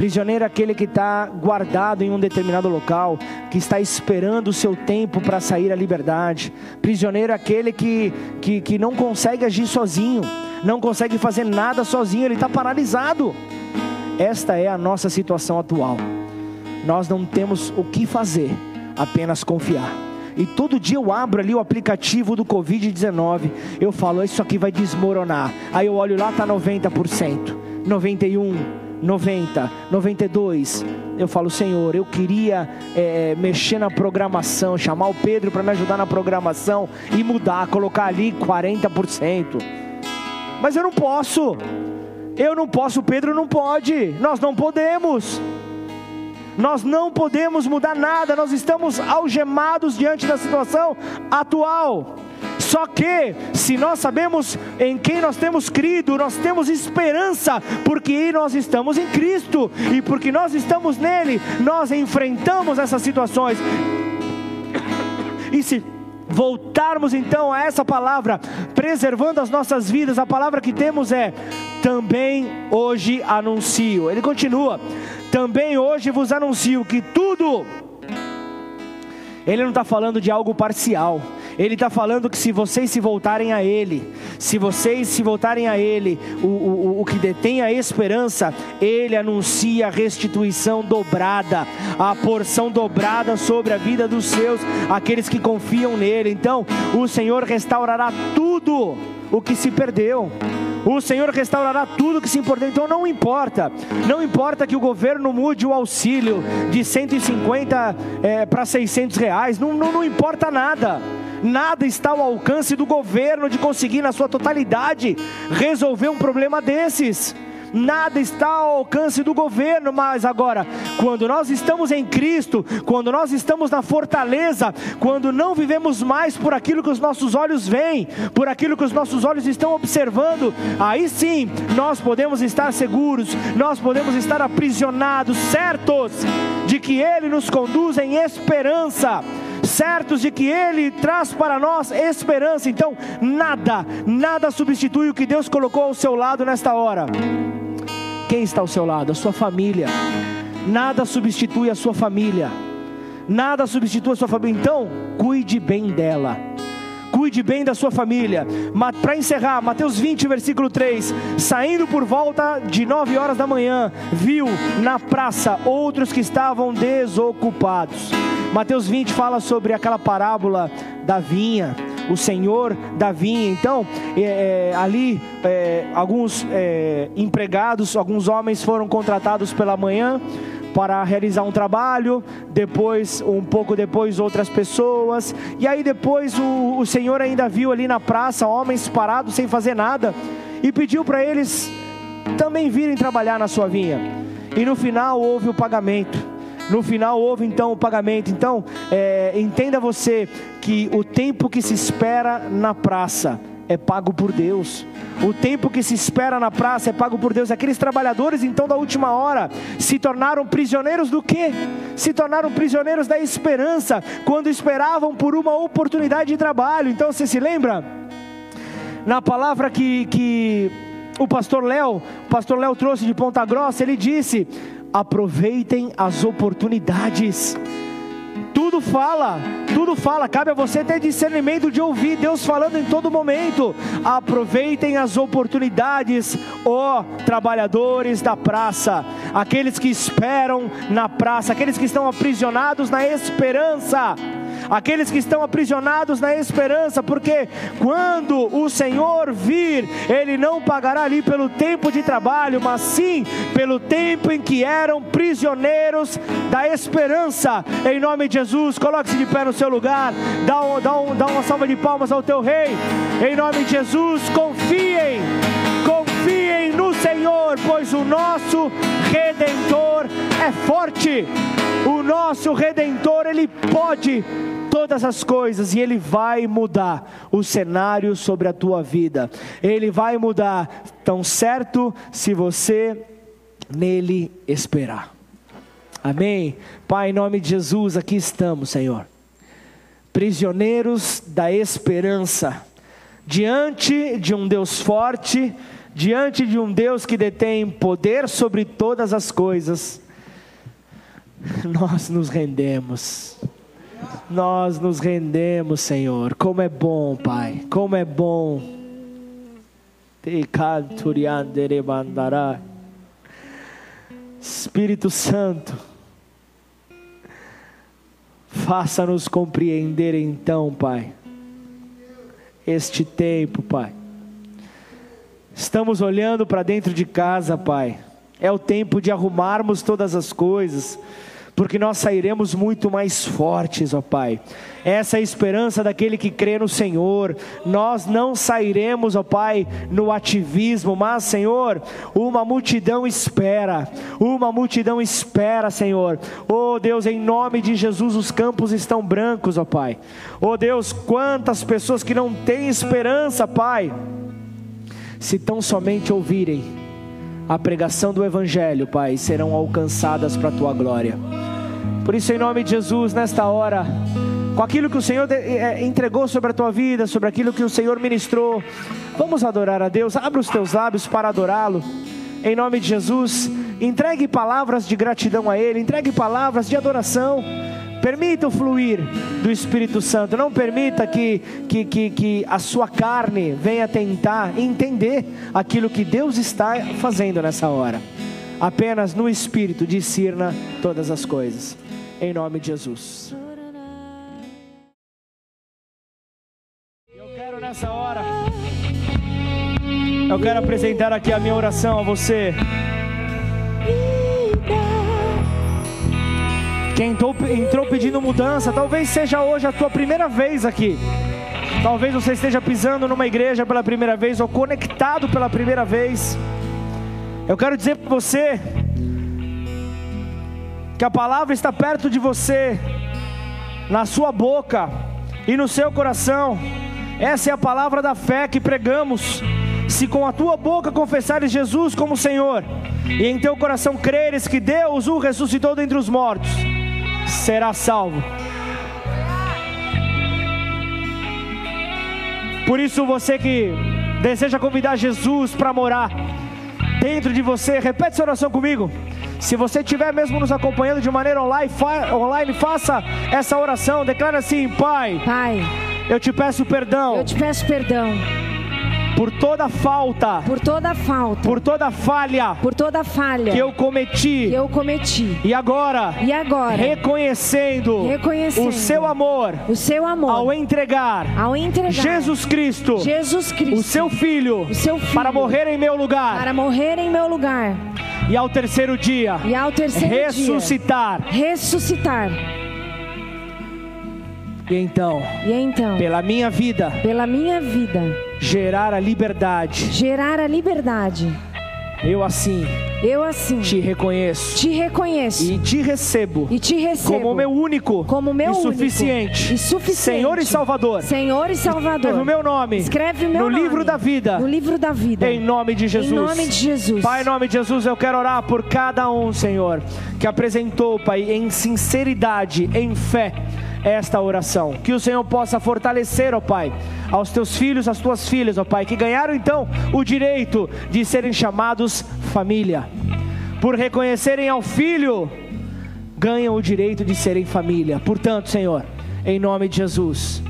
Prisioneiro é aquele que está guardado em um determinado local, que está esperando o seu tempo para sair à liberdade. Prisioneiro é aquele que, que, que não consegue agir sozinho, não consegue fazer nada sozinho, ele está paralisado. Esta é a nossa situação atual. Nós não temos o que fazer, apenas confiar. E todo dia eu abro ali o aplicativo do Covid-19. Eu falo, isso aqui vai desmoronar. Aí eu olho lá, está 90%, 91%. 90, 92. Eu falo, Senhor, eu queria é, mexer na programação, chamar o Pedro para me ajudar na programação e mudar, colocar ali 40%. Mas eu não posso. Eu não posso, o Pedro não pode. Nós não podemos. Nós não podemos mudar nada, nós estamos algemados diante da situação atual. Só que, se nós sabemos em quem nós temos crido, nós temos esperança, porque nós estamos em Cristo e porque nós estamos nele, nós enfrentamos essas situações. E se voltarmos então a essa palavra, preservando as nossas vidas, a palavra que temos é: também hoje anuncio. Ele continua: também hoje vos anuncio que tudo. Ele não está falando de algo parcial. Ele está falando que se vocês se voltarem a Ele, se vocês se voltarem a Ele, o, o, o que detém a esperança, Ele anuncia a restituição dobrada, a porção dobrada sobre a vida dos seus, aqueles que confiam nele. Então, o Senhor restaurará tudo o que se perdeu. O Senhor restaurará tudo que se importa. Então não importa, não importa que o governo mude o auxílio de 150 é, para 600 reais, não, não, não importa nada. Nada está ao alcance do governo de conseguir, na sua totalidade, resolver um problema desses. nada está ao alcance do governo, mas agora, quando nós estamos em Cristo, quando nós estamos na fortaleza, quando não vivemos mais por aquilo que os nossos olhos veem, por aquilo que os nossos olhos estão observando, aí sim nós podemos estar seguros, nós podemos estar aprisionados, certos de que Ele nos conduz em esperança certos de que Ele traz para nós esperança. Então, nada, nada substitui o que Deus colocou ao seu lado nesta hora. Quem está ao seu lado? A sua família. Nada substitui a sua família. Nada substitui a sua família. Então, cuide bem dela. Cuide bem da sua família. Para encerrar, Mateus 20, versículo 3: Saindo por volta de nove horas da manhã, viu na praça outros que estavam desocupados. Mateus 20 fala sobre aquela parábola da vinha, o Senhor da vinha. Então, é, é, ali, é, alguns é, empregados, alguns homens foram contratados pela manhã para realizar um trabalho, depois, um pouco depois, outras pessoas, e aí depois o, o Senhor ainda viu ali na praça homens parados sem fazer nada, e pediu para eles também virem trabalhar na sua vinha, e no final houve o pagamento. No final houve então o pagamento. Então, é, entenda você que o tempo que se espera na praça é pago por Deus. O tempo que se espera na praça é pago por Deus. Aqueles trabalhadores, então, da última hora, se tornaram prisioneiros do quê? Se tornaram prisioneiros da esperança, quando esperavam por uma oportunidade de trabalho. Então, você se lembra? Na palavra que, que o pastor Léo, o pastor Léo trouxe de Ponta Grossa, ele disse: aproveitem as oportunidades. Tudo fala, tudo fala, cabe a você ter discernimento de ouvir Deus falando em todo momento. Aproveitem as oportunidades, ó trabalhadores da praça, aqueles que esperam na praça, aqueles que estão aprisionados na esperança aqueles que estão aprisionados na esperança, porque quando o Senhor vir, Ele não pagará ali pelo tempo de trabalho, mas sim pelo tempo em que eram prisioneiros da esperança. Em nome de Jesus, coloque-se de pé no seu lugar, dá, um, dá, um, dá uma salva de palmas ao teu Rei. Em nome de Jesus, confiem, pois o nosso Redentor é forte. O nosso Redentor, Ele pode todas as coisas e Ele vai mudar o cenário sobre a tua vida. Ele vai mudar, tão certo se você nele esperar. Amém? Pai, em nome de Jesus, aqui estamos, Senhor, prisioneiros da esperança, diante de um Deus forte, diante de um Deus que detém poder sobre todas as coisas, nós nos rendemos. Nós nos rendemos, Senhor. Como é bom, Pai. Como é bom. Espírito Santo, faça-nos compreender então, Pai, este tempo, Pai. Estamos olhando para dentro de casa, Pai. É o tempo de arrumarmos todas as coisas porque nós sairemos muito mais fortes, ó Pai. Essa é a esperança daquele que crê no Senhor. Nós não sairemos, ó Pai, no ativismo, mas, Senhor, uma multidão espera, uma multidão espera, Senhor. Oh Deus, em nome de Jesus, os campos estão brancos, ó Pai. Oh Deus, quantas pessoas que não têm esperança, Pai, se tão somente ouvirem a pregação do Evangelho, Pai, serão alcançadas para a tua glória. Por isso, em nome de Jesus, nesta hora, com aquilo que o Senhor eh, entregou sobre a tua vida, sobre aquilo que o Senhor ministrou, vamos adorar a Deus. Abra os teus lábios para adorá-lo. Em nome de Jesus, entregue palavras de gratidão a Ele, entregue palavras de adoração. Permita o fluir do Espírito Santo. Não permita que, que, que, que, a sua carne venha tentar entender aquilo que Deus está fazendo nessa hora. Apenas no Espírito discirna todas as coisas. Em nome de Jesus. Eu quero nessa hora. Eu quero apresentar aqui a minha oração a você. Quem entrou pedindo mudança, talvez seja hoje a tua primeira vez aqui. Talvez você esteja pisando numa igreja pela primeira vez ou conectado pela primeira vez. Eu quero dizer para você que a palavra está perto de você, na sua boca e no seu coração. Essa é a palavra da fé que pregamos. Se com a tua boca confessares Jesus como Senhor, e em teu coração creres que Deus o ressuscitou dentre os mortos, será salvo. Por isso, você que deseja convidar Jesus para morar dentro de você, repete essa oração comigo. Se você estiver mesmo nos acompanhando de maneira online, fa online, faça essa oração. Declara assim: Pai, Pai, eu te peço perdão. Eu te peço perdão por toda falta, por toda falta, por toda falha, por toda falha. Que eu cometi, que eu cometi. E agora, e agora, reconhecendo, reconhecendo o seu amor, o seu amor, ao entregar, ao entregar. Jesus Cristo, Jesus Cristo, o seu filho, o seu filho, para morrer em meu lugar, para morrer em meu lugar. E ao terceiro dia, e ao terceiro ressuscitar, dia, ressuscitar. E então, e então, pela minha vida, pela minha vida, gerar a liberdade, gerar a liberdade. Eu assim, eu assim. Te reconheço, te reconheço. E te recebo, e te recebo. Como meu único, como meu e suficiente, único, e suficiente, Senhor e Salvador, Senhor e Salvador. Escreve o meu nome, escreve o meu no nome, livro da vida, no livro da vida, em nome de Jesus, em nome de Jesus. Pai, em nome de Jesus, eu quero orar por cada um, Senhor, que apresentou, Pai, em sinceridade, em fé esta oração. Que o Senhor possa fortalecer, ó Pai, aos teus filhos, às tuas filhas, ó Pai, que ganharam então o direito de serem chamados família. Por reconhecerem ao filho, ganham o direito de serem família. Portanto, Senhor, em nome de Jesus,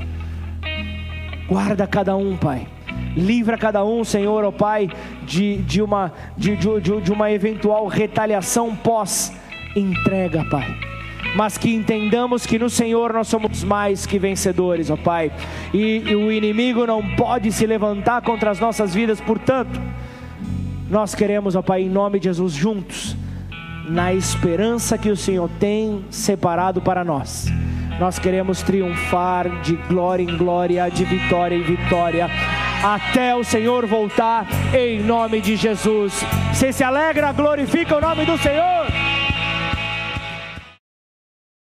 guarda cada um, Pai. Livra cada um, Senhor, ó Pai, de, de, uma, de, de, de uma eventual retaliação pós-entrega, Pai mas que entendamos que no Senhor nós somos mais que vencedores, ó Pai, e, e o inimigo não pode se levantar contra as nossas vidas, portanto, nós queremos, ó Pai, em nome de Jesus, juntos, na esperança que o Senhor tem separado para nós. Nós queremos triunfar de glória em glória, de vitória em vitória, até o Senhor voltar, em nome de Jesus. Você se alegra, glorifica o nome do Senhor.